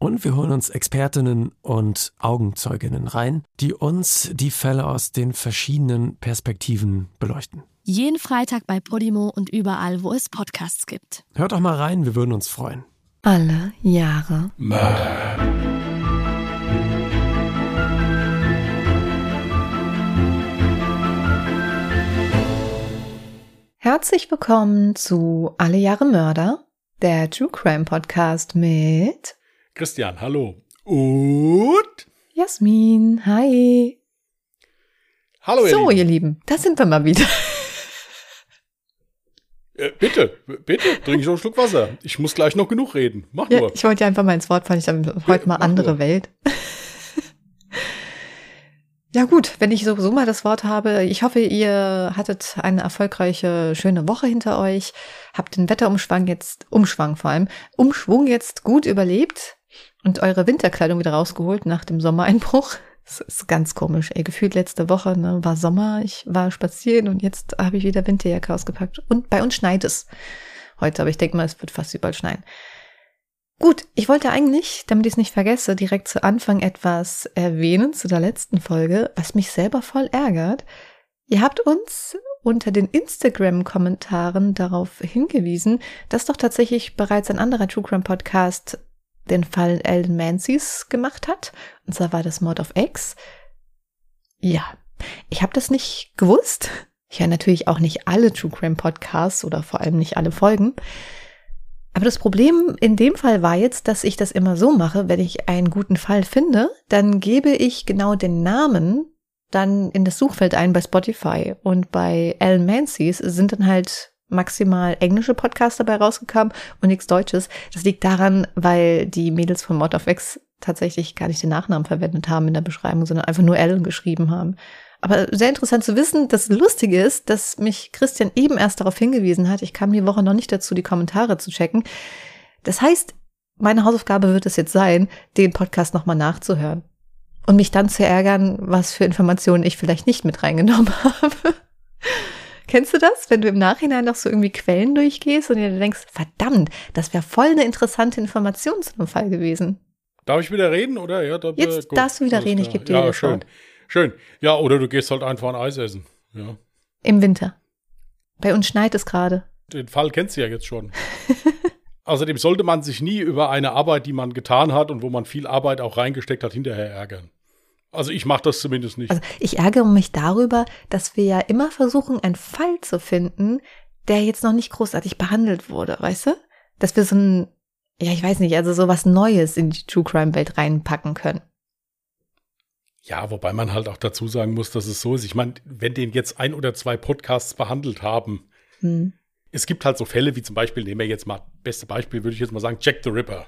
Und wir holen uns Expertinnen und Augenzeuginnen rein, die uns die Fälle aus den verschiedenen Perspektiven beleuchten. Jeden Freitag bei Podimo und überall, wo es Podcasts gibt. Hört doch mal rein, wir würden uns freuen. Alle Jahre Mörder. Herzlich willkommen zu Alle Jahre Mörder, der True Crime Podcast mit Christian, hallo. Und Jasmin, hi. Hallo, ihr so, Lieben. ihr Lieben, da sind wir mal wieder. Äh, bitte, bitte, trink ich noch einen Schluck Wasser. Ich muss gleich noch genug reden. Mach Ja, nur. ich wollte ja einfach mal ins Wort fallen. Ich habe heute mal mach andere nur. Welt. ja gut, wenn ich sowieso mal das Wort habe. Ich hoffe, ihr hattet eine erfolgreiche, schöne Woche hinter euch. Habt den Wetterumschwang jetzt, Umschwang vor allem, Umschwung jetzt gut überlebt und eure Winterkleidung wieder rausgeholt nach dem Sommereinbruch. Das ist ganz komisch. Ey, gefühlt letzte Woche ne, war Sommer, ich war spazieren und jetzt habe ich wieder Winterjacke ausgepackt. Und bei uns schneit es heute, aber ich denke mal, es wird fast überall schneien. Gut, ich wollte eigentlich, damit ich es nicht vergesse, direkt zu Anfang etwas erwähnen zu der letzten Folge, was mich selber voll ärgert. Ihr habt uns unter den Instagram-Kommentaren darauf hingewiesen, dass doch tatsächlich bereits ein anderer True Crime Podcast den Fall Ellen Mancy's gemacht hat. Und zwar war das Mord of X. Ja, ich habe das nicht gewusst. Ich höre natürlich auch nicht alle True Crime Podcasts oder vor allem nicht alle Folgen. Aber das Problem in dem Fall war jetzt, dass ich das immer so mache, wenn ich einen guten Fall finde, dann gebe ich genau den Namen dann in das Suchfeld ein bei Spotify. Und bei Alan Mancy's sind dann halt maximal englische Podcasts dabei rausgekommen und nichts Deutsches. Das liegt daran, weil die Mädels von Mod of X tatsächlich gar nicht den Nachnamen verwendet haben in der Beschreibung, sondern einfach nur Alan geschrieben haben. Aber sehr interessant zu wissen, das Lustige ist, dass mich Christian eben erst darauf hingewiesen hat, ich kam die Woche noch nicht dazu, die Kommentare zu checken. Das heißt, meine Hausaufgabe wird es jetzt sein, den Podcast nochmal nachzuhören. Und mich dann zu ärgern, was für Informationen ich vielleicht nicht mit reingenommen habe. Kennst du das, wenn du im Nachhinein noch so irgendwie Quellen durchgehst und dir denkst, verdammt, das wäre voll eine interessante Information zu einem Fall gewesen. Darf ich wieder reden, oder? Ja, da, Jetzt äh, gut, darfst du wieder reden, ich klar. geb dir Ja, das schön. Wort. Schön. Ja, oder du gehst halt einfach ein Eis essen. Ja. Im Winter. Bei uns schneit es gerade. Den Fall kennst du ja jetzt schon. Außerdem sollte man sich nie über eine Arbeit, die man getan hat und wo man viel Arbeit auch reingesteckt hat, hinterher ärgern. Also ich mache das zumindest nicht. Also ich ärgere mich darüber, dass wir ja immer versuchen, einen Fall zu finden, der jetzt noch nicht großartig behandelt wurde, weißt du? Dass wir so ein, ja, ich weiß nicht, also so was Neues in die True Crime Welt reinpacken können. Ja, wobei man halt auch dazu sagen muss, dass es so ist. Ich meine, wenn den jetzt ein oder zwei Podcasts behandelt haben, Hm. es gibt halt so Fälle wie zum Beispiel, nehmen wir jetzt mal, beste Beispiel würde ich jetzt mal sagen, Jack the Ripper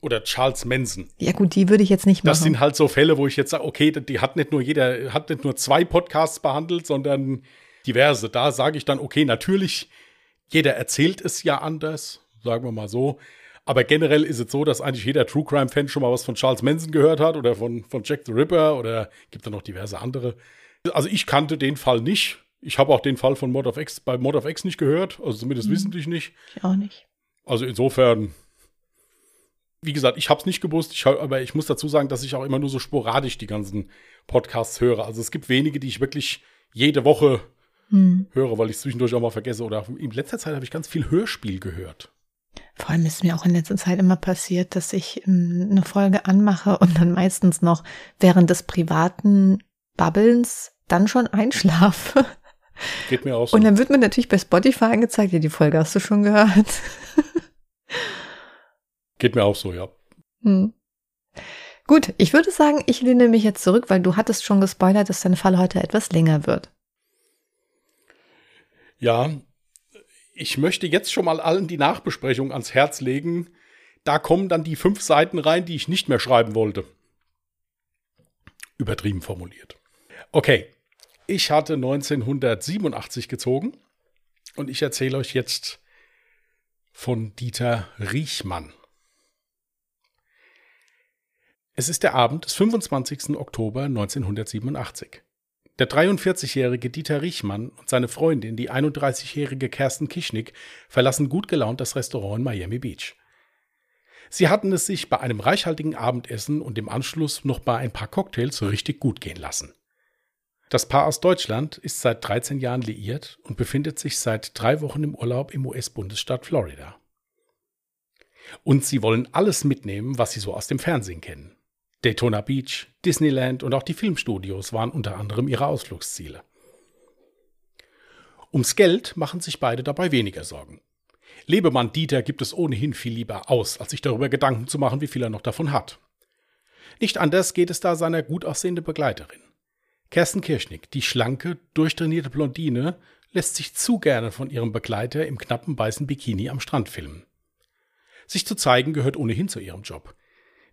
oder Charles Manson. Ja gut, die würde ich jetzt nicht machen. Das sind halt so Fälle, wo ich jetzt sage, okay, die hat nicht nur jeder, hat nicht nur zwei Podcasts behandelt, sondern diverse. Da sage ich dann, okay, natürlich, jeder erzählt es ja anders, sagen wir mal so. Aber generell ist es so, dass eigentlich jeder True Crime-Fan schon mal was von Charles Manson gehört hat oder von, von Jack the Ripper oder gibt da noch diverse andere. Also ich kannte den Fall nicht. Ich habe auch den Fall von Mod of X bei Mod of X nicht gehört, also zumindest wissentlich nicht. ich auch nicht. Also insofern, wie gesagt, ich habe es nicht gewusst, ich, hab- aber ich muss dazu sagen, dass ich auch immer nur so sporadisch die ganzen Podcasts höre. Also es gibt wenige, die ich wirklich jede Woche Hm. höre, weil ich es zwischendurch auch mal vergesse. Oder in letzter Zeit habe ich ganz viel Hörspiel gehört. Vor allem ist mir auch in letzter Zeit immer passiert, dass ich ähm, eine Folge anmache und dann meistens noch während des privaten Babbelns dann schon einschlafe. Geht mir auch so. Und dann wird mir natürlich bei Spotify angezeigt, ja, die Folge hast du schon gehört. Geht mir auch so, ja. Hm. Gut, ich würde sagen, ich lehne mich jetzt zurück, weil du hattest schon gespoilert, dass dein Fall heute etwas länger wird. Ja, ich möchte jetzt schon mal allen die Nachbesprechung ans Herz legen. Da kommen dann die fünf Seiten rein, die ich nicht mehr schreiben wollte. Übertrieben formuliert. Okay, ich hatte 1987 gezogen Und ich erzähle euch jetzt von Dieter Riechmann. Es ist der Abend des 25. Oktober 1987. Der 43-jährige Dieter Riechmann und seine Freundin, die 31-jährige Kersten Kischnick, verlassen gut gelaunt das Restaurant in Miami Beach. Sie hatten es sich bei einem reichhaltigen Abendessen und im Anschluss noch bei ein paar Cocktails richtig gut gehen lassen. Das Paar aus Deutschland ist seit 13 Jahren liiert und befindet sich seit drei Wochen im Urlaub im US-Bundesstaat Florida. Und sie wollen alles mitnehmen, was sie so aus dem Fernsehen kennen. Daytona Beach, Disneyland und auch die Filmstudios waren unter anderem ihre Ausflugsziele. Ums Geld machen sich beide dabei weniger Sorgen. Lebemann Dieter gibt es ohnehin viel lieber aus, als sich darüber Gedanken zu machen, wie viel er noch davon hat. Nicht anders geht es da seiner gut aussehende Begleiterin. Kersten Kirschnick, die schlanke, durchtrainierte Blondine, lässt sich zu gerne von ihrem Begleiter im knappen weißen Bikini am Strand filmen. Sich zu zeigen gehört ohnehin zu ihrem Job.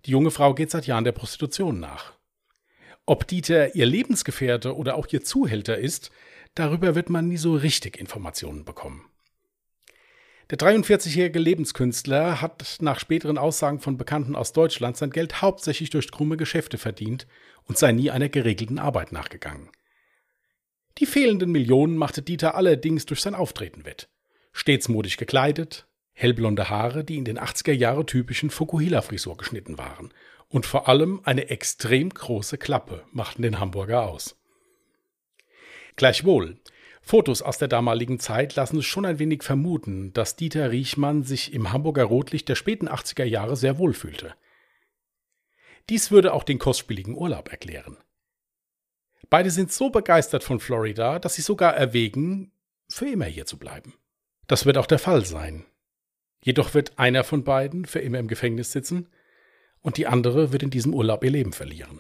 Die junge Frau geht seit Jahren der Prostitution nach. Ob Dieter ihr Lebensgefährte oder auch ihr Zuhälter ist, darüber wird man nie so richtig Informationen bekommen. Der 43-jährige Lebenskünstler hat nach späteren Aussagen von Bekannten aus Deutschland sein Geld hauptsächlich durch krumme Geschäfte verdient und sei nie einer geregelten Arbeit nachgegangen. Die fehlenden Millionen machte Dieter allerdings durch sein Auftreten wett. Stets modisch gekleidet, hellblonde Haare, die in den 80er Jahre typischen Fukuhila-Frisur geschnitten waren. Und vor allem eine extrem große Klappe machten den Hamburger aus. Gleichwohl, Fotos aus der damaligen Zeit lassen es schon ein wenig vermuten, dass Dieter Riechmann sich im Hamburger Rotlicht der späten 80er Jahre sehr wohl fühlte. Dies würde auch den kostspieligen Urlaub erklären. Beide sind so begeistert von Florida, dass sie sogar erwägen, für immer hier zu bleiben. Das wird auch der Fall sein, Jedoch wird einer von beiden für immer im Gefängnis sitzen und die andere wird in diesem Urlaub ihr Leben verlieren.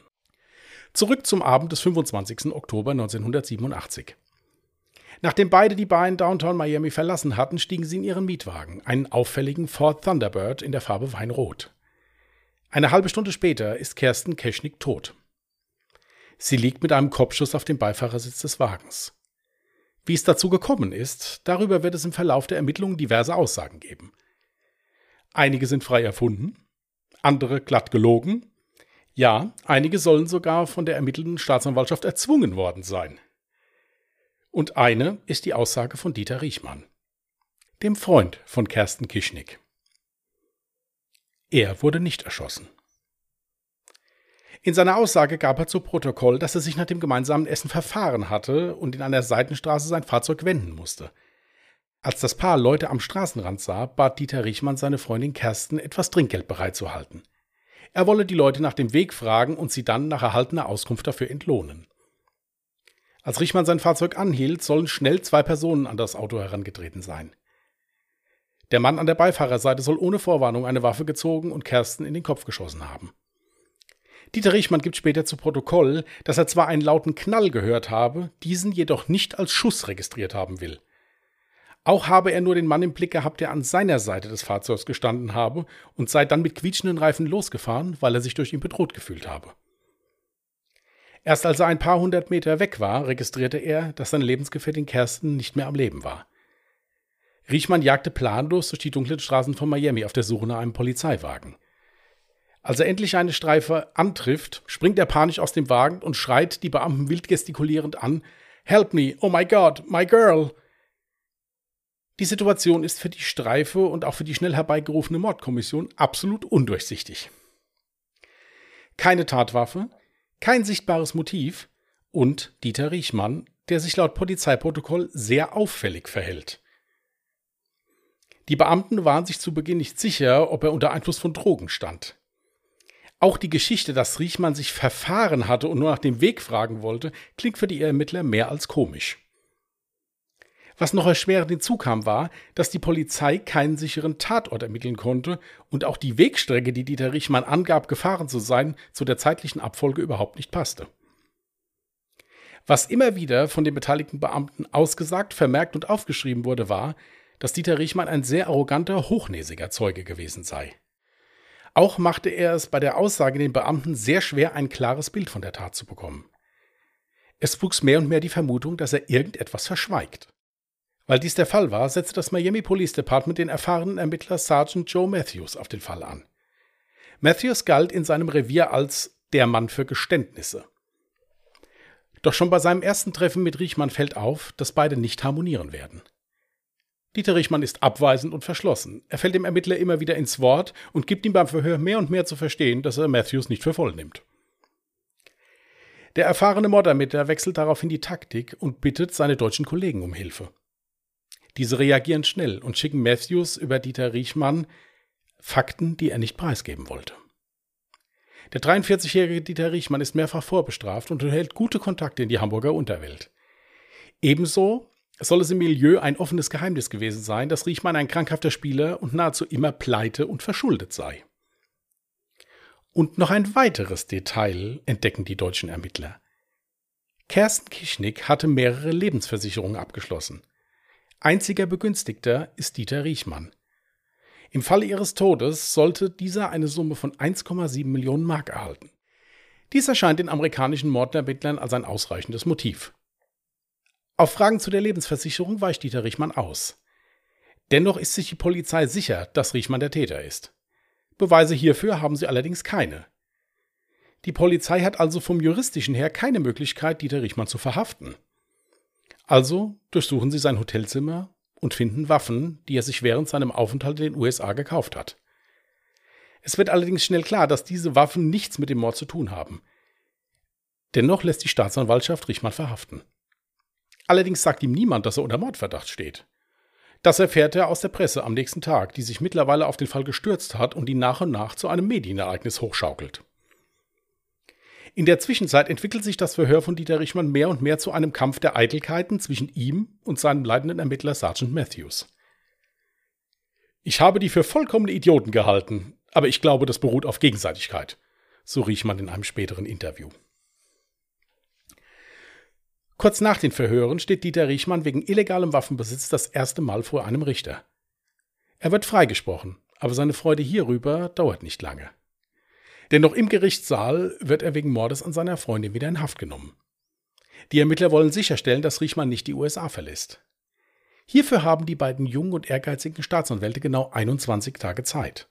Zurück zum Abend des 25. Oktober 1987. Nachdem beide die Bar in Downtown Miami verlassen hatten, stiegen sie in ihren Mietwagen, einen auffälligen Ford Thunderbird in der Farbe Weinrot. Eine halbe Stunde später ist Kersten Keschnick tot. Sie liegt mit einem Kopfschuss auf dem Beifahrersitz des Wagens. Wie es dazu gekommen ist, darüber wird es im Verlauf der Ermittlungen diverse Aussagen geben. Einige sind frei erfunden, andere glatt gelogen. Ja, einige sollen sogar von der ermittelnden Staatsanwaltschaft erzwungen worden sein. Und eine ist die Aussage von Dieter Riechmann, dem Freund von Kersten Kischnick. Er wurde nicht erschossen. In seiner Aussage gab er zu Protokoll, dass er sich nach dem gemeinsamen Essen verfahren hatte und in einer Seitenstraße sein Fahrzeug wenden musste. Als das Paar Leute am Straßenrand sah, bat Dieter Riechmann seine Freundin Kersten, etwas Trinkgeld bereitzuhalten. Er wolle die Leute nach dem Weg fragen und sie dann nach erhaltener Auskunft dafür entlohnen. Als Riechmann sein Fahrzeug anhielt, sollen schnell zwei Personen an das Auto herangetreten sein. Der Mann an der Beifahrerseite soll ohne Vorwarnung eine Waffe gezogen und Kersten in den Kopf geschossen haben. Dieter Riechmann gibt später zu Protokoll, dass er zwar einen lauten Knall gehört habe, diesen jedoch nicht als Schuss registriert haben will. Auch habe er nur den Mann im Blick gehabt, der an seiner Seite des Fahrzeugs gestanden habe und sei dann mit quietschenden Reifen losgefahren, weil er sich durch ihn bedroht gefühlt habe. Erst als er ein paar hundert Meter weg war, registrierte er, dass seine Lebensgefährtin Kersten nicht mehr am Leben war. Riechmann jagte planlos durch die dunklen Straßen von Miami auf der Suche nach einem Polizeiwagen. Als er endlich eine Streife antrifft, springt er panisch aus dem Wagen und schreit die Beamten wild gestikulierend an: Help me, oh my God, my girl! Die Situation ist für die Streife und auch für die schnell herbeigerufene Mordkommission absolut undurchsichtig. Keine Tatwaffe, kein sichtbares Motiv und Dieter Riechmann, der sich laut Polizeiprotokoll sehr auffällig verhält. Die Beamten waren sich zu Beginn nicht sicher, ob er unter Einfluss von Drogen stand. Auch die Geschichte, dass Riechmann sich verfahren hatte und nur nach dem Weg fragen wollte, klingt für die Ermittler mehr als komisch. Was noch erschwerend hinzukam, war, dass die Polizei keinen sicheren Tatort ermitteln konnte und auch die Wegstrecke, die Dieter Richmann angab, gefahren zu sein, zu der zeitlichen Abfolge überhaupt nicht passte. Was immer wieder von den beteiligten Beamten ausgesagt, vermerkt und aufgeschrieben wurde, war, dass Dieter Riechmann ein sehr arroganter, hochnäsiger Zeuge gewesen sei. Auch machte er es bei der Aussage den Beamten sehr schwer, ein klares Bild von der Tat zu bekommen. Es wuchs mehr und mehr die Vermutung, dass er irgendetwas verschweigt. Weil dies der Fall war, setzte das Miami Police Department den erfahrenen Ermittler Sergeant Joe Matthews auf den Fall an. Matthews galt in seinem Revier als der Mann für Geständnisse. Doch schon bei seinem ersten Treffen mit Riechmann fällt auf, dass beide nicht harmonieren werden. Dieter Riechmann ist abweisend und verschlossen. Er fällt dem Ermittler immer wieder ins Wort und gibt ihm beim Verhör mehr und mehr zu verstehen, dass er Matthews nicht für voll nimmt. Der erfahrene Mordermittler wechselt daraufhin die Taktik und bittet seine deutschen Kollegen um Hilfe. Diese reagieren schnell und schicken Matthews über Dieter Riechmann Fakten, die er nicht preisgeben wollte. Der 43-jährige Dieter Riechmann ist mehrfach vorbestraft und erhält gute Kontakte in die Hamburger Unterwelt. Ebenso soll es im Milieu ein offenes Geheimnis gewesen sein, dass Riechmann ein krankhafter Spieler und nahezu immer pleite und verschuldet sei. Und noch ein weiteres Detail entdecken die deutschen Ermittler. Kersten Kischnick hatte mehrere Lebensversicherungen abgeschlossen. Einziger Begünstigter ist Dieter Riechmann. Im Falle ihres Todes sollte dieser eine Summe von 1,7 Millionen Mark erhalten. Dies erscheint den amerikanischen Mordermittlern als ein ausreichendes Motiv. Auf Fragen zu der Lebensversicherung weicht Dieter Riechmann aus. Dennoch ist sich die Polizei sicher, dass Riechmann der Täter ist. Beweise hierfür haben sie allerdings keine. Die Polizei hat also vom juristischen her keine Möglichkeit, Dieter Riechmann zu verhaften. Also durchsuchen sie sein Hotelzimmer und finden Waffen, die er sich während seinem Aufenthalt in den USA gekauft hat. Es wird allerdings schnell klar, dass diese Waffen nichts mit dem Mord zu tun haben. Dennoch lässt die Staatsanwaltschaft Richmann verhaften. Allerdings sagt ihm niemand, dass er unter Mordverdacht steht. Das erfährt er aus der Presse am nächsten Tag, die sich mittlerweile auf den Fall gestürzt hat und ihn nach und nach zu einem Medienereignis hochschaukelt. In der Zwischenzeit entwickelt sich das Verhör von Dieter Richmann mehr und mehr zu einem Kampf der Eitelkeiten zwischen ihm und seinem leitenden Ermittler Sergeant Matthews. Ich habe die für vollkommene Idioten gehalten, aber ich glaube, das beruht auf Gegenseitigkeit, so Riechmann in einem späteren Interview. Kurz nach den Verhören steht Dieter Riechmann wegen illegalem Waffenbesitz das erste Mal vor einem Richter. Er wird freigesprochen, aber seine Freude hierüber dauert nicht lange. Denn noch im Gerichtssaal wird er wegen Mordes an seiner Freundin wieder in Haft genommen. Die Ermittler wollen sicherstellen, dass Riechmann nicht die USA verlässt. Hierfür haben die beiden jungen und ehrgeizigen Staatsanwälte genau 21 Tage Zeit.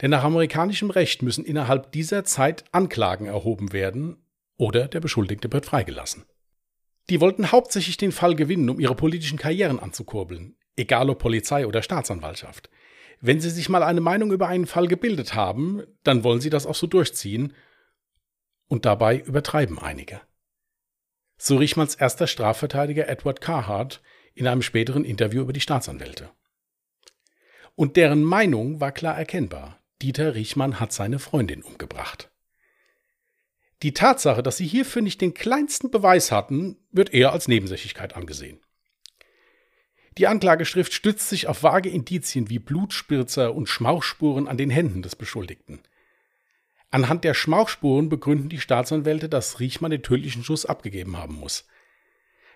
Denn nach amerikanischem Recht müssen innerhalb dieser Zeit Anklagen erhoben werden oder der Beschuldigte wird freigelassen. Die wollten hauptsächlich den Fall gewinnen, um ihre politischen Karrieren anzukurbeln, egal ob Polizei oder Staatsanwaltschaft. Wenn Sie sich mal eine Meinung über einen Fall gebildet haben, dann wollen Sie das auch so durchziehen. Und dabei übertreiben einige. So Riechmanns erster Strafverteidiger Edward Carhart in einem späteren Interview über die Staatsanwälte. Und deren Meinung war klar erkennbar. Dieter Riechmann hat seine Freundin umgebracht. Die Tatsache, dass sie hierfür nicht den kleinsten Beweis hatten, wird eher als Nebensächlichkeit angesehen. Die Anklageschrift stützt sich auf vage Indizien wie Blutspritzer und Schmauchspuren an den Händen des Beschuldigten. Anhand der Schmauchspuren begründen die Staatsanwälte, dass Riechmann den tödlichen Schuss abgegeben haben muss.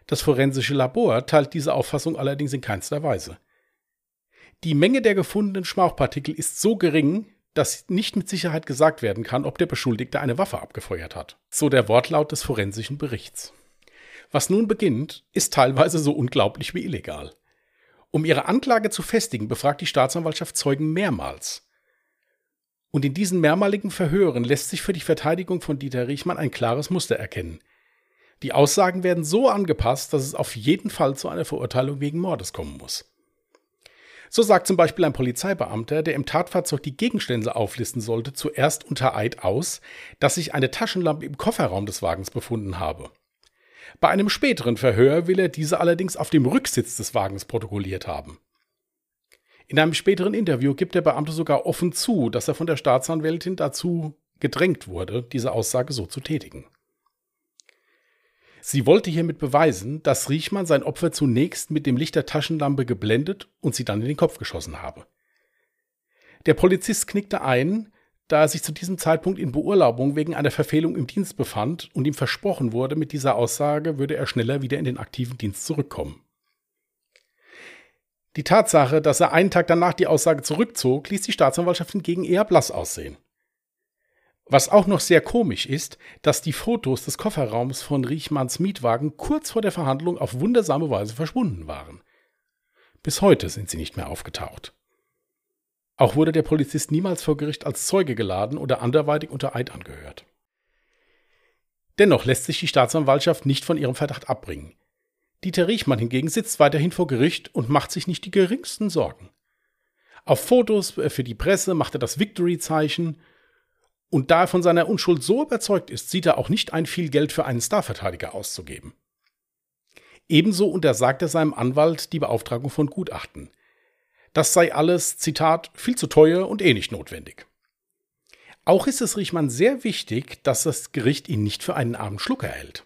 Das forensische Labor teilt diese Auffassung allerdings in keinster Weise. Die Menge der gefundenen Schmauchpartikel ist so gering, dass nicht mit Sicherheit gesagt werden kann, ob der Beschuldigte eine Waffe abgefeuert hat. So der Wortlaut des forensischen Berichts. Was nun beginnt, ist teilweise so unglaublich wie illegal. Um ihre Anklage zu festigen, befragt die Staatsanwaltschaft Zeugen mehrmals. Und in diesen mehrmaligen Verhören lässt sich für die Verteidigung von Dieter Riechmann ein klares Muster erkennen. Die Aussagen werden so angepasst, dass es auf jeden Fall zu einer Verurteilung wegen Mordes kommen muss. So sagt zum Beispiel ein Polizeibeamter, der im Tatfahrzeug die Gegenstände auflisten sollte, zuerst unter Eid aus, dass sich eine Taschenlampe im Kofferraum des Wagens befunden habe. Bei einem späteren Verhör will er diese allerdings auf dem Rücksitz des Wagens protokolliert haben. In einem späteren Interview gibt der Beamte sogar offen zu, dass er von der Staatsanwältin dazu gedrängt wurde, diese Aussage so zu tätigen. Sie wollte hiermit beweisen, dass Riechmann sein Opfer zunächst mit dem Licht der Taschenlampe geblendet und sie dann in den Kopf geschossen habe. Der Polizist knickte ein, da er sich zu diesem Zeitpunkt in Beurlaubung wegen einer Verfehlung im Dienst befand und ihm versprochen wurde, mit dieser Aussage würde er schneller wieder in den aktiven Dienst zurückkommen. Die Tatsache, dass er einen Tag danach die Aussage zurückzog, ließ die Staatsanwaltschaft hingegen eher blass aussehen. Was auch noch sehr komisch ist, dass die Fotos des Kofferraums von Riechmanns Mietwagen kurz vor der Verhandlung auf wundersame Weise verschwunden waren. Bis heute sind sie nicht mehr aufgetaucht. Auch wurde der Polizist niemals vor Gericht als Zeuge geladen oder anderweitig unter Eid angehört. Dennoch lässt sich die Staatsanwaltschaft nicht von ihrem Verdacht abbringen. Dieter Riechmann hingegen sitzt weiterhin vor Gericht und macht sich nicht die geringsten Sorgen. Auf Fotos äh, für die Presse macht er das Victory-Zeichen und da er von seiner Unschuld so überzeugt ist, sieht er auch nicht ein, viel Geld für einen Starverteidiger auszugeben. Ebenso untersagt er seinem Anwalt die Beauftragung von Gutachten. Das sei alles, Zitat, viel zu teuer und eh nicht notwendig. Auch ist es Riechmann sehr wichtig, dass das Gericht ihn nicht für einen armen Schlucker hält.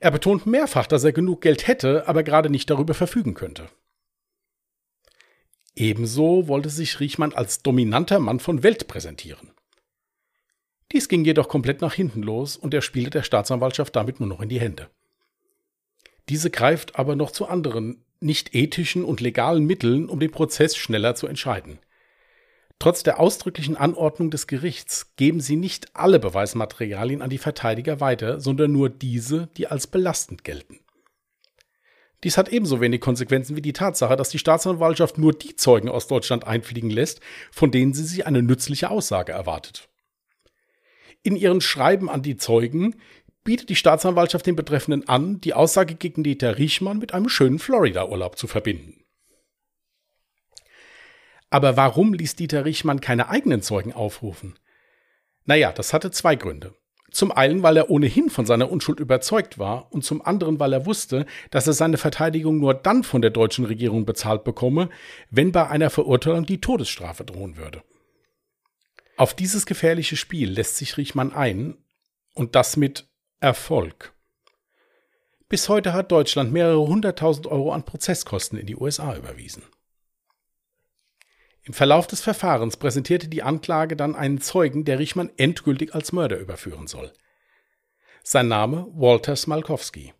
Er betont mehrfach, dass er genug Geld hätte, aber gerade nicht darüber verfügen könnte. Ebenso wollte sich Riechmann als dominanter Mann von Welt präsentieren. Dies ging jedoch komplett nach hinten los und er spielte der Staatsanwaltschaft damit nur noch in die Hände. Diese greift aber noch zu anderen, nicht ethischen und legalen Mitteln, um den Prozess schneller zu entscheiden. Trotz der ausdrücklichen Anordnung des Gerichts geben sie nicht alle Beweismaterialien an die Verteidiger weiter, sondern nur diese, die als belastend gelten. Dies hat ebenso wenig Konsequenzen wie die Tatsache, dass die Staatsanwaltschaft nur die Zeugen aus Deutschland einfliegen lässt, von denen sie sich eine nützliche Aussage erwartet. In ihren Schreiben an die Zeugen bietet die Staatsanwaltschaft den Betreffenden an, die Aussage gegen Dieter Riechmann mit einem schönen Florida-Urlaub zu verbinden. Aber warum ließ Dieter Riechmann keine eigenen Zeugen aufrufen? Naja, das hatte zwei Gründe. Zum einen, weil er ohnehin von seiner Unschuld überzeugt war und zum anderen, weil er wusste, dass er seine Verteidigung nur dann von der deutschen Regierung bezahlt bekomme, wenn bei einer Verurteilung die Todesstrafe drohen würde. Auf dieses gefährliche Spiel lässt sich Riechmann ein und das mit Erfolg. Bis heute hat Deutschland mehrere hunderttausend Euro an Prozesskosten in die USA überwiesen. Im Verlauf des Verfahrens präsentierte die Anklage dann einen Zeugen, der Richmann endgültig als Mörder überführen soll. Sein Name Walter Smalkowski,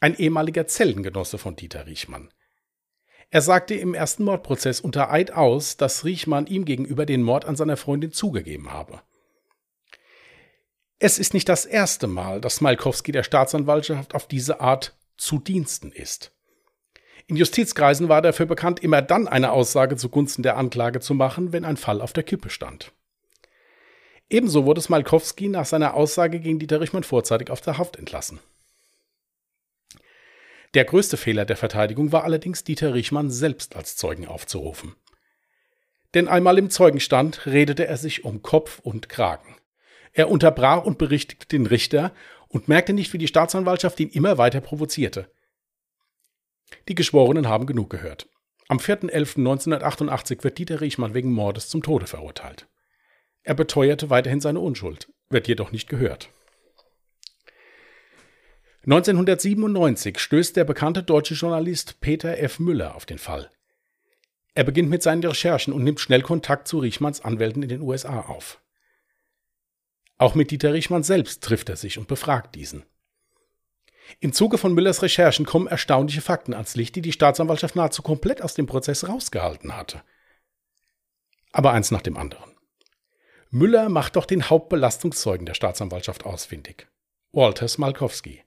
ein ehemaliger Zellengenosse von Dieter Riechmann. Er sagte im ersten Mordprozess unter Eid aus, dass Riechmann ihm gegenüber den Mord an seiner Freundin zugegeben habe. Es ist nicht das erste Mal, dass Smalkowski der Staatsanwaltschaft auf diese Art zu Diensten ist. In Justizkreisen war dafür bekannt, immer dann eine Aussage zugunsten der Anklage zu machen, wenn ein Fall auf der Kippe stand. Ebenso wurde Smalkowski nach seiner Aussage gegen Dieter Richmann vorzeitig auf der Haft entlassen. Der größte Fehler der Verteidigung war allerdings, Dieter Richmann selbst als Zeugen aufzurufen. Denn einmal im Zeugenstand redete er sich um Kopf und Kragen. Er unterbrach und berichtigte den Richter und merkte nicht, wie die Staatsanwaltschaft ihn immer weiter provozierte. Die Geschworenen haben genug gehört. Am 4.11.1988 wird Dieter Riechmann wegen Mordes zum Tode verurteilt. Er beteuerte weiterhin seine Unschuld, wird jedoch nicht gehört. 1997 stößt der bekannte deutsche Journalist Peter F. Müller auf den Fall. Er beginnt mit seinen Recherchen und nimmt schnell Kontakt zu Riechmanns Anwälten in den USA auf. Auch mit Dieter Riechmann selbst trifft er sich und befragt diesen. Im Zuge von Müllers Recherchen kommen erstaunliche Fakten ans Licht, die die Staatsanwaltschaft nahezu komplett aus dem Prozess rausgehalten hatte. Aber eins nach dem anderen. Müller macht doch den Hauptbelastungszeugen der Staatsanwaltschaft ausfindig. Walter Smalkowski.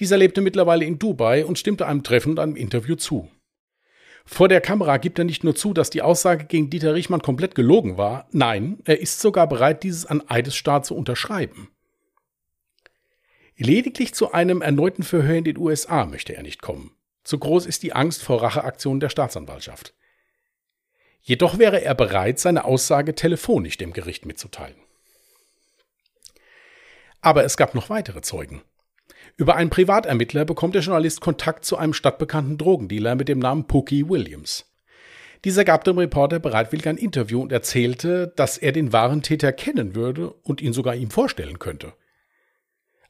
Dieser lebte mittlerweile in Dubai und stimmte einem Treffen und einem Interview zu. Vor der Kamera gibt er nicht nur zu, dass die Aussage gegen Dieter Richmann komplett gelogen war, nein, er ist sogar bereit, dieses an Eidesstaat zu unterschreiben. Lediglich zu einem erneuten Verhör in den USA möchte er nicht kommen. Zu groß ist die Angst vor Racheaktionen der Staatsanwaltschaft. Jedoch wäre er bereit, seine Aussage telefonisch dem Gericht mitzuteilen. Aber es gab noch weitere Zeugen. Über einen Privatermittler bekommt der Journalist Kontakt zu einem stadtbekannten Drogendealer mit dem Namen Pookie Williams. Dieser gab dem Reporter bereitwillig ein Interview und erzählte, dass er den wahren Täter kennen würde und ihn sogar ihm vorstellen könnte.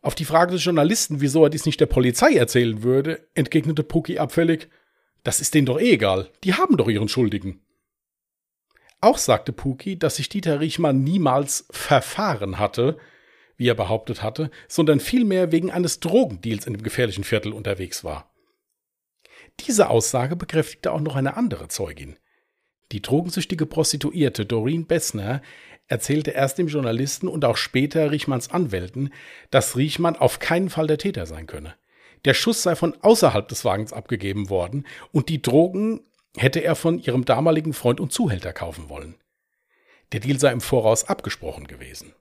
Auf die Frage des Journalisten, wieso er dies nicht der Polizei erzählen würde, entgegnete Puki abfällig, das ist denen doch eh egal, die haben doch ihren Schuldigen. Auch sagte Puki, dass sich Dieter Riechmann niemals verfahren hatte, wie er behauptet hatte, sondern vielmehr wegen eines Drogendeals in dem gefährlichen Viertel unterwegs war. Diese Aussage bekräftigte auch noch eine andere Zeugin. Die drogensüchtige Prostituierte Doreen Bessner erzählte erst dem Journalisten und auch später Riechmanns Anwälten, dass Riechmann auf keinen Fall der Täter sein könne. Der Schuss sei von außerhalb des Wagens abgegeben worden und die Drogen hätte er von ihrem damaligen Freund und Zuhälter kaufen wollen. Der Deal sei im Voraus abgesprochen gewesen.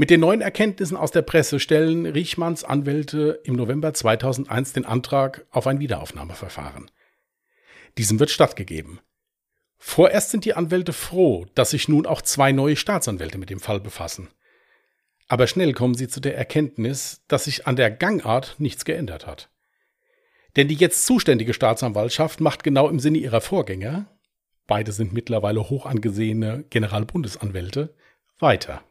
Mit den neuen Erkenntnissen aus der Presse stellen Riechmanns Anwälte im November 2001 den Antrag auf ein Wiederaufnahmeverfahren. Diesem wird stattgegeben. Vorerst sind die Anwälte froh, dass sich nun auch zwei neue Staatsanwälte mit dem Fall befassen. Aber schnell kommen sie zu der Erkenntnis, dass sich an der Gangart nichts geändert hat. Denn die jetzt zuständige Staatsanwaltschaft macht genau im Sinne ihrer Vorgänger, beide sind mittlerweile hoch angesehene Generalbundesanwälte, weiter.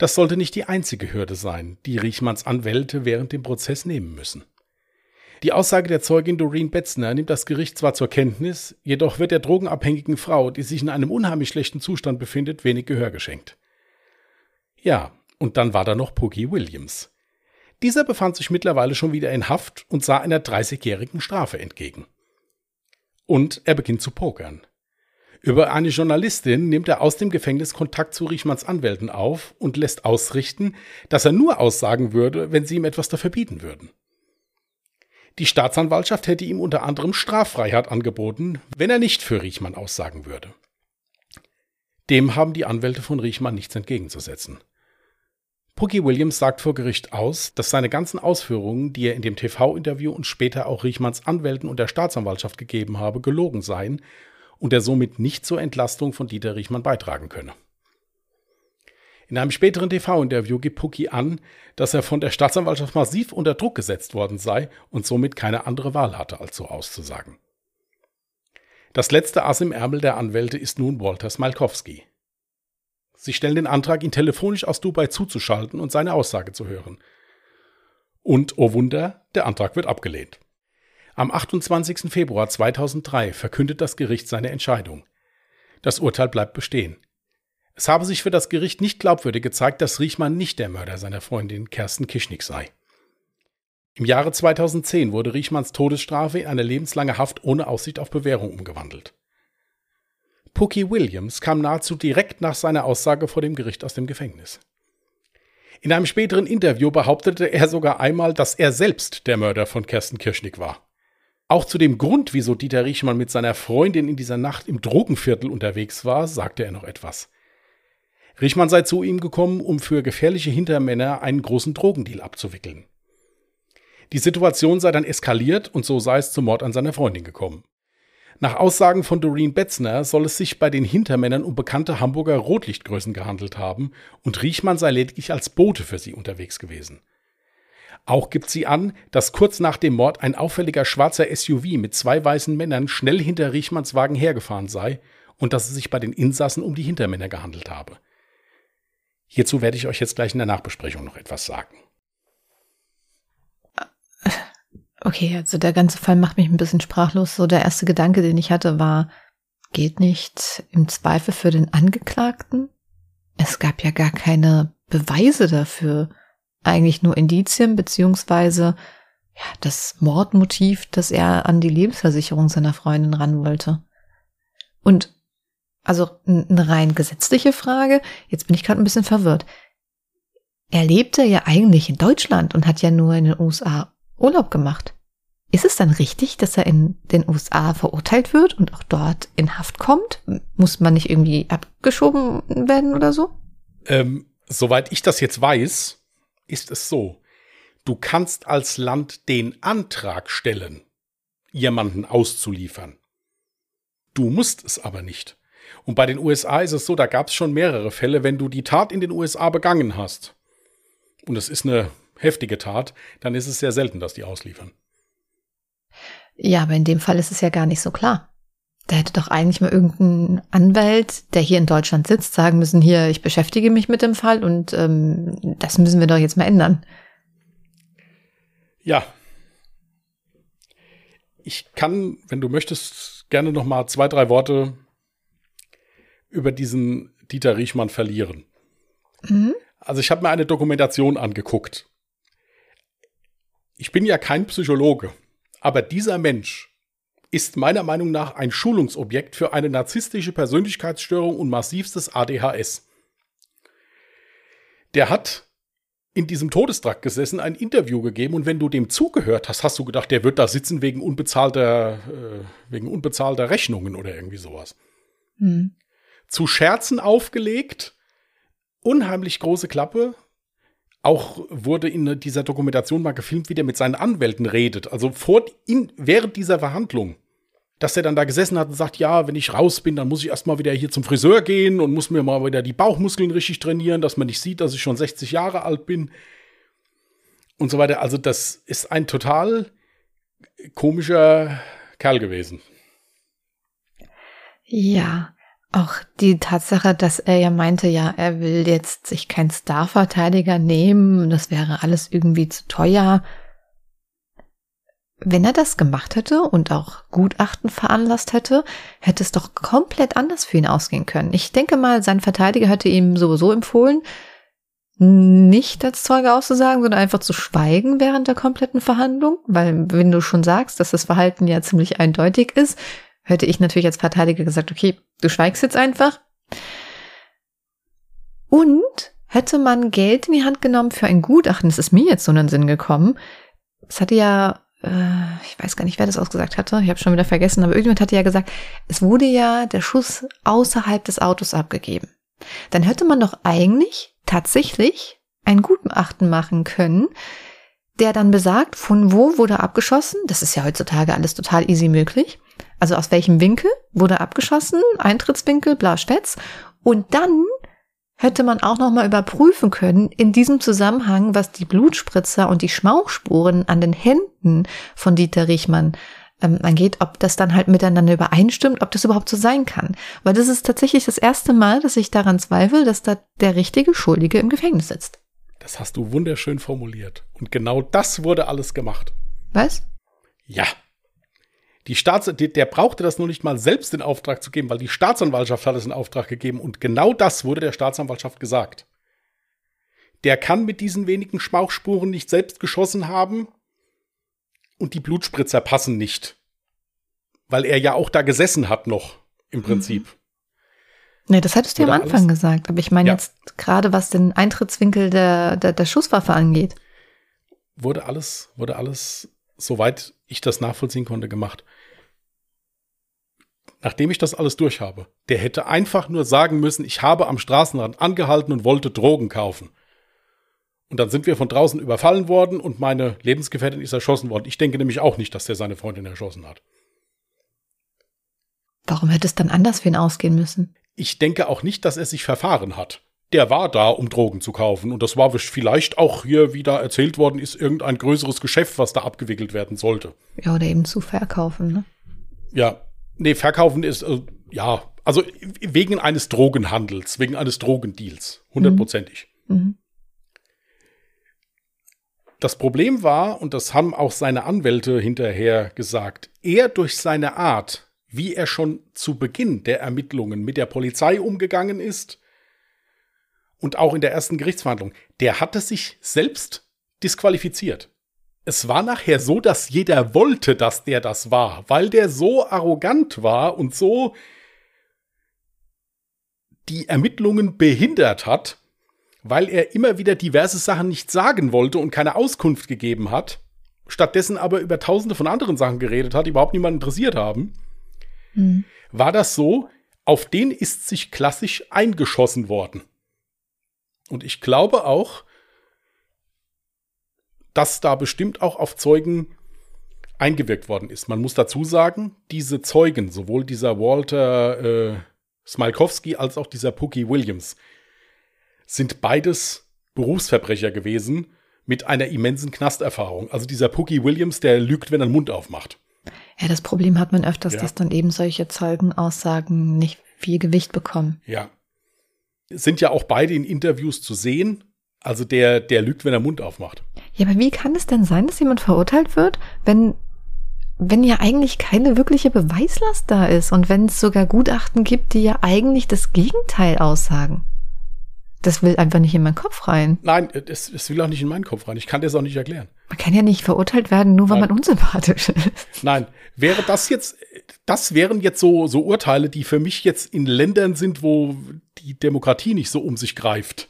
Das sollte nicht die einzige Hürde sein, die Riechmanns Anwälte während dem Prozess nehmen müssen. Die Aussage der Zeugin Doreen Betzner nimmt das Gericht zwar zur Kenntnis, jedoch wird der drogenabhängigen Frau, die sich in einem unheimlich schlechten Zustand befindet, wenig Gehör geschenkt. Ja, und dann war da noch Pookie Williams. Dieser befand sich mittlerweile schon wieder in Haft und sah einer 30-jährigen Strafe entgegen. Und er beginnt zu pokern. Über eine Journalistin nimmt er aus dem Gefängnis Kontakt zu Riechmanns Anwälten auf und lässt ausrichten, dass er nur aussagen würde, wenn sie ihm etwas dafür bieten würden. Die Staatsanwaltschaft hätte ihm unter anderem Straffreiheit angeboten, wenn er nicht für Riechmann aussagen würde. Dem haben die Anwälte von Riechmann nichts entgegenzusetzen. Pookie Williams sagt vor Gericht aus, dass seine ganzen Ausführungen, die er in dem TV-Interview und später auch Riechmanns Anwälten und der Staatsanwaltschaft gegeben habe, gelogen seien und er somit nicht zur Entlastung von Dieter Riechmann beitragen könne. In einem späteren TV-Interview gibt Pookie an, dass er von der Staatsanwaltschaft massiv unter Druck gesetzt worden sei und somit keine andere Wahl hatte, als so auszusagen. Das letzte Ass im Ärmel der Anwälte ist nun Walter Smalkowski. Sie stellen den Antrag, ihn telefonisch aus Dubai zuzuschalten und seine Aussage zu hören. Und, oh Wunder, der Antrag wird abgelehnt. Am 28. Februar 2003 verkündet das Gericht seine Entscheidung. Das Urteil bleibt bestehen. Es habe sich für das Gericht nicht glaubwürdig gezeigt, dass Riechmann nicht der Mörder seiner Freundin Kersten Kischnick sei. Im Jahre 2010 wurde Riechmanns Todesstrafe in eine lebenslange Haft ohne Aussicht auf Bewährung umgewandelt. Pookie Williams kam nahezu direkt nach seiner Aussage vor dem Gericht aus dem Gefängnis. In einem späteren Interview behauptete er sogar einmal, dass er selbst der Mörder von Kersten Kirschnick war. Auch zu dem Grund, wieso Dieter Riechmann mit seiner Freundin in dieser Nacht im Drogenviertel unterwegs war, sagte er noch etwas. Riechmann sei zu ihm gekommen, um für gefährliche Hintermänner einen großen Drogendeal abzuwickeln. Die Situation sei dann eskaliert und so sei es zum Mord an seiner Freundin gekommen. Nach Aussagen von Doreen Betzner soll es sich bei den Hintermännern um bekannte Hamburger Rotlichtgrößen gehandelt haben und Riechmann sei lediglich als Bote für sie unterwegs gewesen. Auch gibt sie an, dass kurz nach dem Mord ein auffälliger schwarzer SUV mit zwei weißen Männern schnell hinter Riechmanns Wagen hergefahren sei und dass es sich bei den Insassen um die Hintermänner gehandelt habe. Hierzu werde ich euch jetzt gleich in der Nachbesprechung noch etwas sagen. Okay, also der ganze Fall macht mich ein bisschen sprachlos. So der erste Gedanke, den ich hatte, war, geht nicht im Zweifel für den Angeklagten? Es gab ja gar keine Beweise dafür. Eigentlich nur Indizien, beziehungsweise ja, das Mordmotiv, dass er an die Lebensversicherung seiner Freundin ran wollte. Und also eine rein gesetzliche Frage, jetzt bin ich gerade ein bisschen verwirrt. Er lebte ja eigentlich in Deutschland und hat ja nur in den USA Urlaub gemacht. Ist es dann richtig, dass er in den USA verurteilt wird und auch dort in Haft kommt? Muss man nicht irgendwie abgeschoben werden oder so? Ähm, soweit ich das jetzt weiß, ist es so. Du kannst als Land den Antrag stellen, jemanden auszuliefern. Du musst es aber nicht. Und bei den USA ist es so, da gab es schon mehrere Fälle, wenn du die Tat in den USA begangen hast, und es ist eine heftige Tat, dann ist es sehr selten, dass die ausliefern. Ja, aber in dem Fall ist es ja gar nicht so klar. Da hätte doch eigentlich mal irgendein Anwalt, der hier in Deutschland sitzt, sagen müssen, hier, ich beschäftige mich mit dem Fall und ähm, das müssen wir doch jetzt mal ändern. Ja. Ich kann, wenn du möchtest, gerne noch mal zwei, drei Worte über diesen Dieter Riechmann verlieren. Mhm. Also ich habe mir eine Dokumentation angeguckt ich bin ja kein Psychologe, aber dieser Mensch ist meiner Meinung nach ein Schulungsobjekt für eine narzisstische Persönlichkeitsstörung und massivstes ADHS. Der hat in diesem Todestrakt gesessen, ein Interview gegeben und wenn du dem zugehört hast, hast du gedacht, der wird da sitzen wegen unbezahlter, äh, wegen unbezahlter Rechnungen oder irgendwie sowas. Mhm. Zu Scherzen aufgelegt, unheimlich große Klappe. Auch wurde in dieser Dokumentation mal gefilmt, wie der mit seinen Anwälten redet. Also vor, in, während dieser Verhandlung dass er dann da gesessen hat und sagt, ja, wenn ich raus bin, dann muss ich erstmal wieder hier zum Friseur gehen und muss mir mal wieder die Bauchmuskeln richtig trainieren, dass man nicht sieht, dass ich schon 60 Jahre alt bin und so weiter. Also das ist ein total komischer Kerl gewesen. Ja, auch die Tatsache, dass er ja meinte, ja, er will jetzt sich keinen Starverteidiger nehmen, das wäre alles irgendwie zu teuer. Wenn er das gemacht hätte und auch Gutachten veranlasst hätte, hätte es doch komplett anders für ihn ausgehen können. Ich denke mal, sein Verteidiger hätte ihm sowieso empfohlen, nicht als Zeuge auszusagen, sondern einfach zu schweigen während der kompletten Verhandlung, weil wenn du schon sagst, dass das Verhalten ja ziemlich eindeutig ist, hätte ich natürlich als Verteidiger gesagt, okay, du schweigst jetzt einfach. Und hätte man Geld in die Hand genommen für ein Gutachten, das ist mir jetzt so in den Sinn gekommen. Es hatte ja äh, ich weiß gar nicht, wer das ausgesagt hatte, ich habe schon wieder vergessen, aber irgendjemand hatte ja gesagt, es wurde ja der Schuss außerhalb des Autos abgegeben. Dann hätte man doch eigentlich tatsächlich ein Gutachten machen können, der dann besagt, von wo wurde abgeschossen. Das ist ja heutzutage alles total easy möglich. Also aus welchem Winkel wurde abgeschossen, Eintrittswinkel, bla, Stetz. Und dann hätte man auch noch mal überprüfen können in diesem Zusammenhang, was die Blutspritzer und die Schmauchspuren an den Händen von Dieter Riechmann ähm, angeht, ob das dann halt miteinander übereinstimmt, ob das überhaupt so sein kann. Weil das ist tatsächlich das erste Mal, dass ich daran zweifle, dass da der richtige Schuldige im Gefängnis sitzt. Das hast du wunderschön formuliert. Und genau das wurde alles gemacht. Was? Ja, die Staats der brauchte das nur nicht mal selbst in Auftrag zu geben, weil die Staatsanwaltschaft hat es in Auftrag gegeben und genau das wurde der Staatsanwaltschaft gesagt. Der kann mit diesen wenigen Schmauchspuren nicht selbst geschossen haben und die Blutspritzer passen nicht. Weil er ja auch da gesessen hat noch, im Prinzip. Mhm. Nee, das hattest du ja am Anfang alles? gesagt. Aber ich meine ja. jetzt gerade, was den Eintrittswinkel der, der, der Schusswaffe angeht. Wurde alles, wurde alles soweit ich das nachvollziehen konnte, gemacht. Nachdem ich das alles durch habe, der hätte einfach nur sagen müssen, ich habe am Straßenrand angehalten und wollte Drogen kaufen. Und dann sind wir von draußen überfallen worden und meine Lebensgefährtin ist erschossen worden. Ich denke nämlich auch nicht, dass der seine Freundin erschossen hat. Warum hätte es dann anders für ihn ausgehen müssen? Ich denke auch nicht, dass er sich verfahren hat der war da, um Drogen zu kaufen. Und das war vielleicht auch hier, wie da erzählt worden ist, irgendein größeres Geschäft, was da abgewickelt werden sollte. Ja, oder eben zu verkaufen, ne? Ja. Nee, verkaufen ist, äh, ja, also wegen eines Drogenhandels, wegen eines Drogendeals. Hundertprozentig. Mhm. Mhm. Das Problem war, und das haben auch seine Anwälte hinterher gesagt, er durch seine Art, wie er schon zu Beginn der Ermittlungen mit der Polizei umgegangen ist, und auch in der ersten Gerichtsverhandlung, der hatte sich selbst disqualifiziert. Es war nachher so, dass jeder wollte, dass der das war, weil der so arrogant war und so die Ermittlungen behindert hat, weil er immer wieder diverse Sachen nicht sagen wollte und keine Auskunft gegeben hat, stattdessen aber über tausende von anderen Sachen geredet hat, die überhaupt niemanden interessiert haben, mhm. war das so, auf den ist sich klassisch eingeschossen worden. Und ich glaube auch, dass da bestimmt auch auf Zeugen eingewirkt worden ist. Man muss dazu sagen, diese Zeugen, sowohl dieser Walter äh, Smalkowski als auch dieser Pookie Williams, sind beides Berufsverbrecher gewesen mit einer immensen Knasterfahrung. Also dieser Pookie Williams, der lügt, wenn er den Mund aufmacht. Ja, das Problem hat man öfters, ja. dass dann eben solche Zeugenaussagen nicht viel Gewicht bekommen. Ja, sind ja auch beide in Interviews zu sehen. Also der, der lügt, wenn er Mund aufmacht. Ja, aber wie kann es denn sein, dass jemand verurteilt wird, wenn, wenn ja eigentlich keine wirkliche Beweislast da ist und wenn es sogar Gutachten gibt, die ja eigentlich das Gegenteil aussagen? Das will einfach nicht in meinen Kopf rein. Nein, es, es will auch nicht in meinen Kopf rein. Ich kann das auch nicht erklären. Man kann ja nicht verurteilt werden, nur weil Nein. man unsympathisch ist. Nein, wäre das jetzt, das wären jetzt so, so Urteile, die für mich jetzt in Ländern sind, wo die Demokratie nicht so um sich greift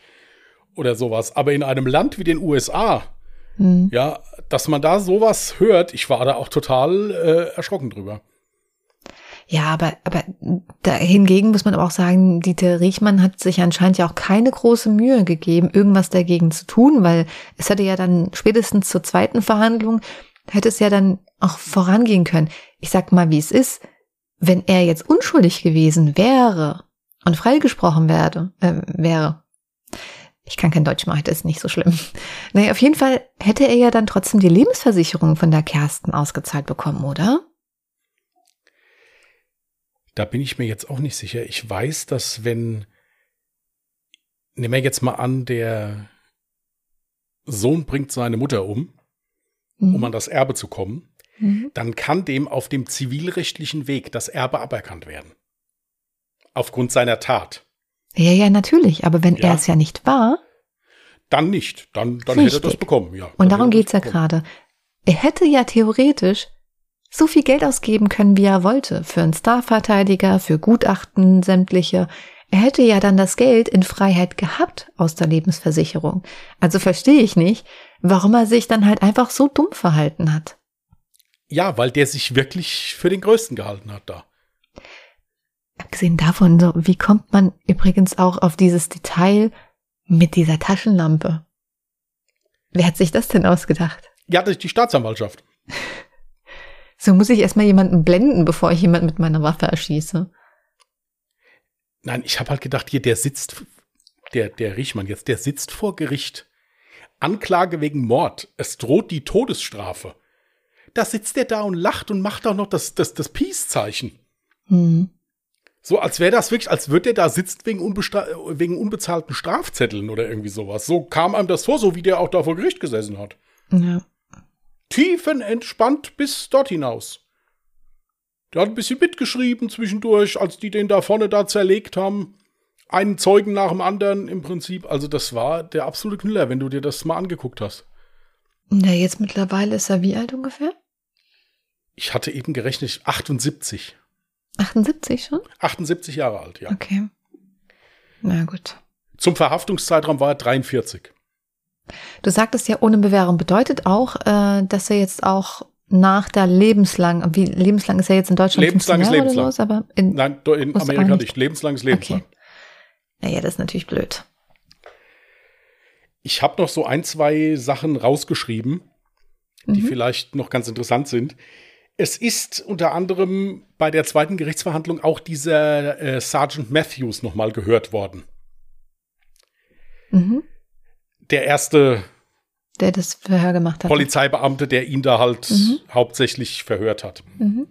oder sowas. Aber in einem Land wie den USA, Hm. ja, dass man da sowas hört, ich war da auch total äh, erschrocken drüber. Ja, aber, aber da hingegen muss man aber auch sagen, Dieter Riechmann hat sich anscheinend ja auch keine große Mühe gegeben, irgendwas dagegen zu tun, weil es hätte ja dann spätestens zur zweiten Verhandlung, hätte es ja dann auch vorangehen können. Ich sag mal, wie es ist. Wenn er jetzt unschuldig gewesen wäre und freigesprochen werde, äh, wäre, ich kann kein Deutsch machen, das ist nicht so schlimm. Naja, auf jeden Fall hätte er ja dann trotzdem die Lebensversicherung von der Kersten ausgezahlt bekommen, oder? Da bin ich mir jetzt auch nicht sicher. Ich weiß, dass wenn, nehmen wir jetzt mal an, der Sohn bringt seine Mutter um, Mhm. um an das Erbe zu kommen, Mhm. dann kann dem auf dem zivilrechtlichen Weg das Erbe aberkannt werden. Aufgrund seiner Tat. Ja, ja, natürlich. Aber wenn Ja. er es ja nicht war, Dann nicht. Dann, dann hätte er das bekommen, ja. Und darum geht's ja gerade. Er hätte ja theoretisch so viel Geld ausgeben können, wie er wollte. Für einen Starverteidiger, für Gutachten, sämtliche. Er hätte ja dann das Geld in Freiheit gehabt aus der Lebensversicherung. Also verstehe ich nicht, warum er sich dann halt einfach so dumm verhalten hat. Ja, weil der sich wirklich für den Größten gehalten hat da. Abgesehen davon, so, wie kommt man übrigens auch auf dieses Detail mit dieser Taschenlampe? Wer hat sich das denn ausgedacht? Ja, das ist die Staatsanwaltschaft. So muss ich erstmal jemanden blenden, bevor ich jemanden mit meiner Waffe erschieße. Nein, ich habe halt gedacht, hier, der sitzt, der, der Riechmann jetzt, der sitzt vor Gericht. Anklage wegen Mord. Es droht die Todesstrafe. Da sitzt der da und lacht und macht auch noch das, das, das Peace-Zeichen. Hm. So, als wäre das wirklich, als würde der da sitzt wegen, wegen unbezahlten Strafzetteln oder irgendwie sowas. So kam einem das vor, so wie der auch da vor Gericht gesessen hat. Ja. Tiefenentspannt bis dort hinaus. Der hat ein bisschen mitgeschrieben zwischendurch, als die den da vorne da zerlegt haben. Einen Zeugen nach dem anderen im Prinzip. Also das war der absolute Knüller, wenn du dir das mal angeguckt hast. Na, jetzt mittlerweile ist er wie alt ungefähr? Ich hatte eben gerechnet 78. 78 schon? 78 Jahre alt, ja. Okay. Na gut. Zum Verhaftungszeitraum war er 43. Du sagtest ja, ohne Bewährung bedeutet auch, äh, dass er jetzt auch nach der lebenslang, wie lebenslang ist er jetzt in Deutschland? Lebenslang 15 ist lebenslang. Sowas, aber in, Nein, in Amerika nicht. nicht. Lebenslanges lebenslang. Okay. naja, das ist natürlich blöd. Ich habe noch so ein, zwei Sachen rausgeschrieben, die Mhm. vielleicht noch ganz interessant sind. Es ist unter anderem bei der zweiten Gerichtsverhandlung auch dieser äh, Sergeant Matthews nochmal gehört worden. Mhm. Der erste Der das Verhör gemacht hat. Polizeibeamte, der ihn da halt Mhm. hauptsächlich verhört hat. Mhm.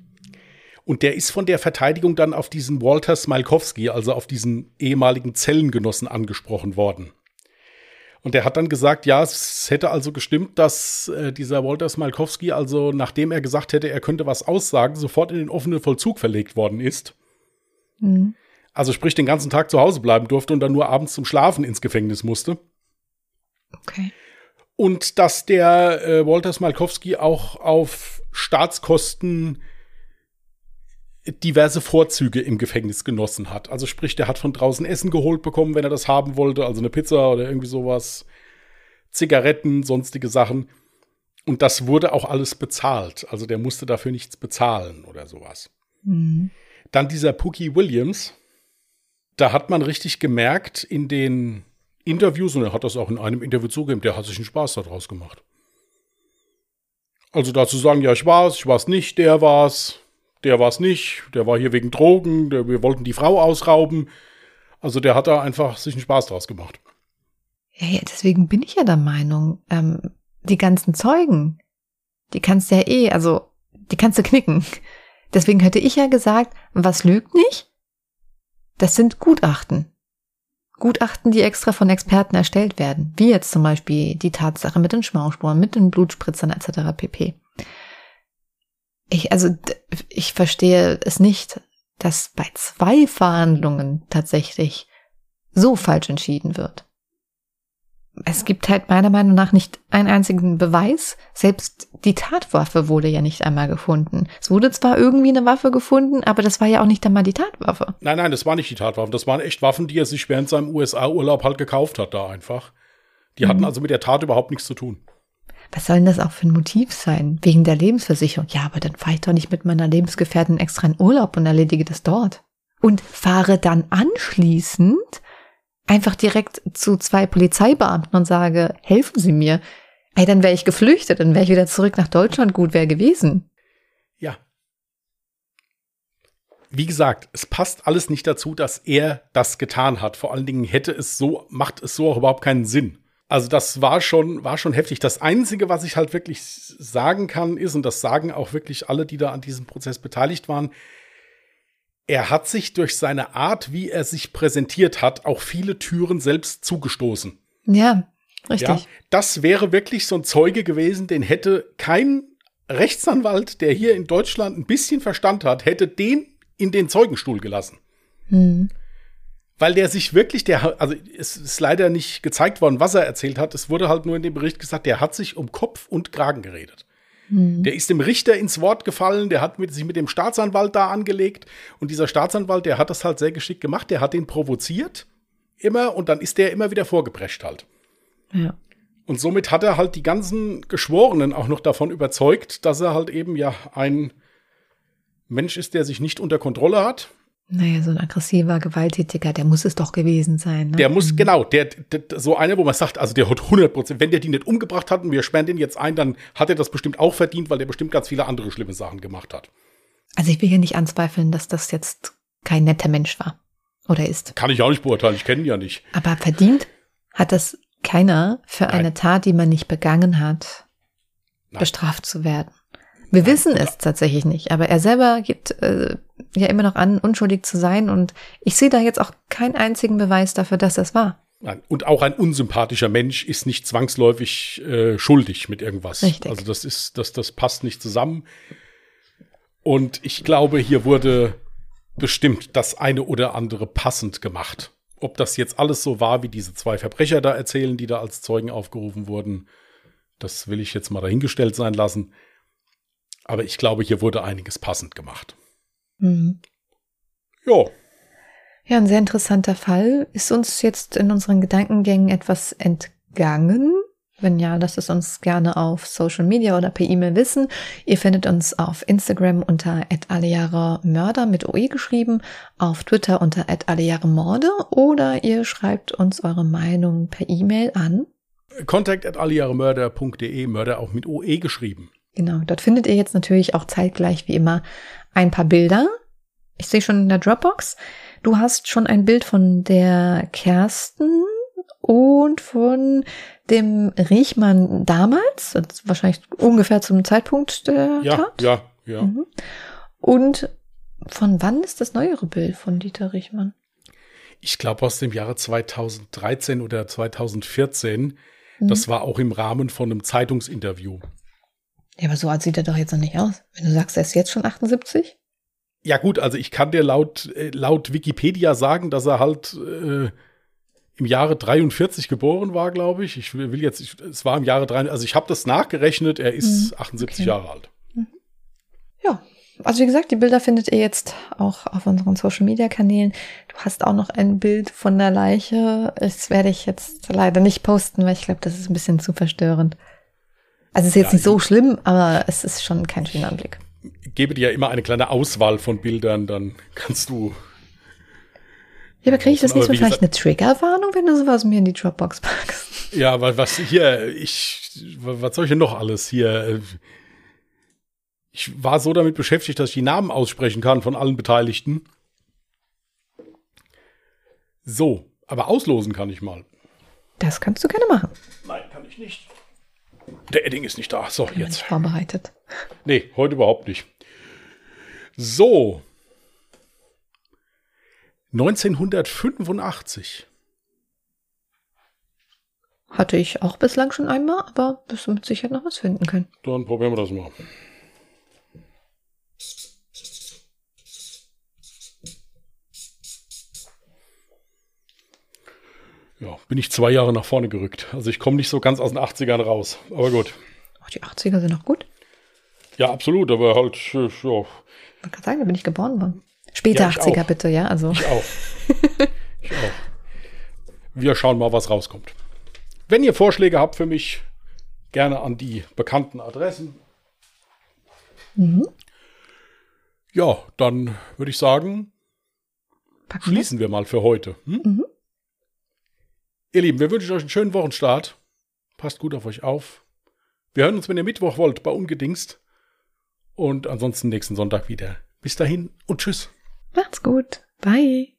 Und der ist von der Verteidigung dann auf diesen Walter Smalkowski, also auf diesen ehemaligen Zellengenossen angesprochen worden. Und der hat dann gesagt, ja, es hätte also gestimmt, dass äh, dieser Walter Smalkowski, also nachdem er gesagt hätte, er könnte was aussagen, sofort in den offenen Vollzug verlegt worden ist. Mhm. Also sprich, den ganzen Tag zu Hause bleiben durfte und dann nur abends zum Schlafen ins Gefängnis musste. Okay. Und dass der äh, Walter Smalkowski auch auf Staatskosten diverse Vorzüge im Gefängnis genossen hat. Also sprich, der hat von draußen Essen geholt bekommen, wenn er das haben wollte, also eine Pizza oder irgendwie sowas, Zigaretten, sonstige Sachen. Und das wurde auch alles bezahlt. Also der musste dafür nichts bezahlen oder sowas. Mhm. Dann dieser Pookie Williams. Da hat man richtig gemerkt in den Interviews, und er hat das auch in einem Interview zugegeben, der hat sich einen Spaß daraus gemacht. Also dazu sagen, ja, ich war's, ich war's nicht, der war's, der war's nicht, der war hier wegen Drogen, der, wir wollten die Frau ausrauben. Also der hat da einfach sich einen Spaß draus gemacht. Ja, ja, deswegen bin ich ja der Meinung, ähm, die ganzen Zeugen, die kannst du ja eh, also die kannst du knicken. Deswegen hätte ich ja gesagt, was lügt nicht? Das sind Gutachten. Gutachten, die extra von Experten erstellt werden, wie jetzt zum Beispiel die Tatsache mit den Schmausspuren, mit den Blutspritzern etc. pp. Ich, also, ich verstehe es nicht, dass bei zwei Verhandlungen tatsächlich so falsch entschieden wird. Es gibt halt meiner Meinung nach nicht einen einzigen Beweis. Selbst die Tatwaffe wurde ja nicht einmal gefunden. Es wurde zwar irgendwie eine Waffe gefunden, aber das war ja auch nicht einmal die Tatwaffe. Nein, nein, das war nicht die Tatwaffen. Das waren echt Waffen, die er sich während seinem USA-Urlaub halt gekauft hat, da einfach. Die hatten also mit der Tat überhaupt nichts zu tun. Was soll denn das auch für ein Motiv sein? Wegen der Lebensversicherung. Ja, aber dann fahre ich doch nicht mit meiner Lebensgefährtin extra in Urlaub und erledige das dort. Und fahre dann anschließend einfach direkt zu zwei Polizeibeamten und sage, helfen Sie mir. Ey, dann wäre ich geflüchtet, dann wäre ich wieder zurück nach Deutschland, gut wäre gewesen. Ja. Wie gesagt, es passt alles nicht dazu, dass er das getan hat. Vor allen Dingen hätte es so, macht es so auch überhaupt keinen Sinn. Also das war schon, war schon heftig. Das Einzige, was ich halt wirklich sagen kann, ist, und das sagen auch wirklich alle, die da an diesem Prozess beteiligt waren, er hat sich durch seine Art, wie er sich präsentiert hat, auch viele Türen selbst zugestoßen. Ja, richtig. Ja, das wäre wirklich so ein Zeuge gewesen, den hätte kein Rechtsanwalt, der hier in Deutschland ein bisschen Verstand hat, hätte den in den Zeugenstuhl gelassen. Mhm weil der sich wirklich, der, also es ist leider nicht gezeigt worden, was er erzählt hat. Es wurde halt nur in dem Bericht gesagt, der hat sich um Kopf und Kragen geredet. Mhm. Der ist dem Richter ins Wort gefallen, der hat mit, sich mit dem Staatsanwalt da angelegt und dieser Staatsanwalt, der hat das halt sehr geschickt gemacht, der hat den provoziert immer und dann ist der immer wieder vorgeprescht halt. Ja. Und somit hat er halt die ganzen Geschworenen auch noch davon überzeugt, dass er halt eben ja ein Mensch ist, der sich nicht unter Kontrolle hat, naja, so ein aggressiver Gewalttätiger, der muss es doch gewesen sein. Ne? Der muss, mhm. genau, der, der, so einer, wo man sagt, also der hat 100 Prozent, wenn der die nicht umgebracht hat und wir sperren den jetzt ein, dann hat er das bestimmt auch verdient, weil der bestimmt ganz viele andere schlimme Sachen gemacht hat. Also ich will hier nicht anzweifeln, dass das jetzt kein netter Mensch war oder ist. Kann ich auch nicht beurteilen, ich kenne ihn ja nicht. Aber verdient hat das keiner für Nein. eine Tat, die man nicht begangen hat, Nein. bestraft zu werden. Wir Nein. wissen es tatsächlich nicht, aber er selber gibt äh, ja immer noch an, unschuldig zu sein. Und ich sehe da jetzt auch keinen einzigen Beweis dafür, dass das war. Und auch ein unsympathischer Mensch ist nicht zwangsläufig äh, schuldig mit irgendwas. Richtig. Also das ist, das, das passt nicht zusammen. Und ich glaube, hier wurde bestimmt das eine oder andere passend gemacht. Ob das jetzt alles so war, wie diese zwei Verbrecher da erzählen, die da als Zeugen aufgerufen wurden, das will ich jetzt mal dahingestellt sein lassen. Aber ich glaube, hier wurde einiges passend gemacht. Mhm. Ja. Ja, ein sehr interessanter Fall. Ist uns jetzt in unseren Gedankengängen etwas entgangen? Wenn ja, lasst es uns gerne auf Social Media oder per E-Mail wissen. Ihr findet uns auf Instagram unter Mörder mit OE geschrieben, auf Twitter unter Morde oder ihr schreibt uns eure Meinung per E-Mail an Contact at Mörder auch mit OE geschrieben. Genau, dort findet ihr jetzt natürlich auch zeitgleich wie immer ein paar Bilder. Ich sehe schon in der Dropbox. Du hast schon ein Bild von der Kersten und von dem Riechmann damals, wahrscheinlich ungefähr zum Zeitpunkt der ja, Tat. Ja, ja, mhm. Und von wann ist das neuere Bild von Dieter Riechmann? Ich glaube aus dem Jahre 2013 oder 2014. Mhm. Das war auch im Rahmen von einem Zeitungsinterview. Ja, aber so alt sieht er doch jetzt noch nicht aus. Wenn du sagst, er ist jetzt schon 78? Ja, gut, also ich kann dir laut, äh, laut Wikipedia sagen, dass er halt äh, im Jahre 43 geboren war, glaube ich. Ich will jetzt, ich, es war im Jahre 43, also ich habe das nachgerechnet, er ist mhm. 78 okay. Jahre alt. Mhm. Ja, also wie gesagt, die Bilder findet ihr jetzt auch auf unseren Social Media Kanälen. Du hast auch noch ein Bild von der Leiche. Das werde ich jetzt leider nicht posten, weil ich glaube, das ist ein bisschen zu verstörend. Also es ist jetzt ja, nicht so schlimm, aber es ist schon kein schöner Anblick. Ich gebe dir ja immer eine kleine Auswahl von Bildern, dann kannst du. Ja, aber kriege ich das nicht so vielleicht eine Triggerwarnung, wenn du sowas mir in die Dropbox packst? Ja, weil was hier, ich, was soll ich denn noch alles hier? Ich war so damit beschäftigt, dass ich die Namen aussprechen kann von allen Beteiligten. So, aber auslosen kann ich mal. Das kannst du gerne machen. Nein, kann ich nicht. Der Edding ist nicht da. So, Bin jetzt. Nicht vorbereitet. Nee, heute überhaupt nicht. So. 1985. Hatte ich auch bislang schon einmal, aber wirst du mit Sicherheit noch was finden können. Dann probieren wir das mal. Ja, bin ich zwei Jahre nach vorne gerückt. Also ich komme nicht so ganz aus den 80ern raus. Aber gut. Ach, die 80er sind noch gut. Ja, absolut, aber halt, äh, ja. Man kann sagen, da bin ich geboren worden. Später ja, 80er auch. bitte, ja. Also. Ich auch. ich auch. Wir schauen mal, was rauskommt. Wenn ihr Vorschläge habt für mich, gerne an die bekannten Adressen. Mhm. Ja, dann würde ich sagen, Packen schließen wir mal für heute. Hm? Mhm. Ihr Lieben, wir wünschen euch einen schönen Wochenstart. Passt gut auf euch auf. Wir hören uns, wenn ihr Mittwoch wollt, bei Ungedingst. Und ansonsten nächsten Sonntag wieder. Bis dahin und tschüss. Macht's gut. Bye.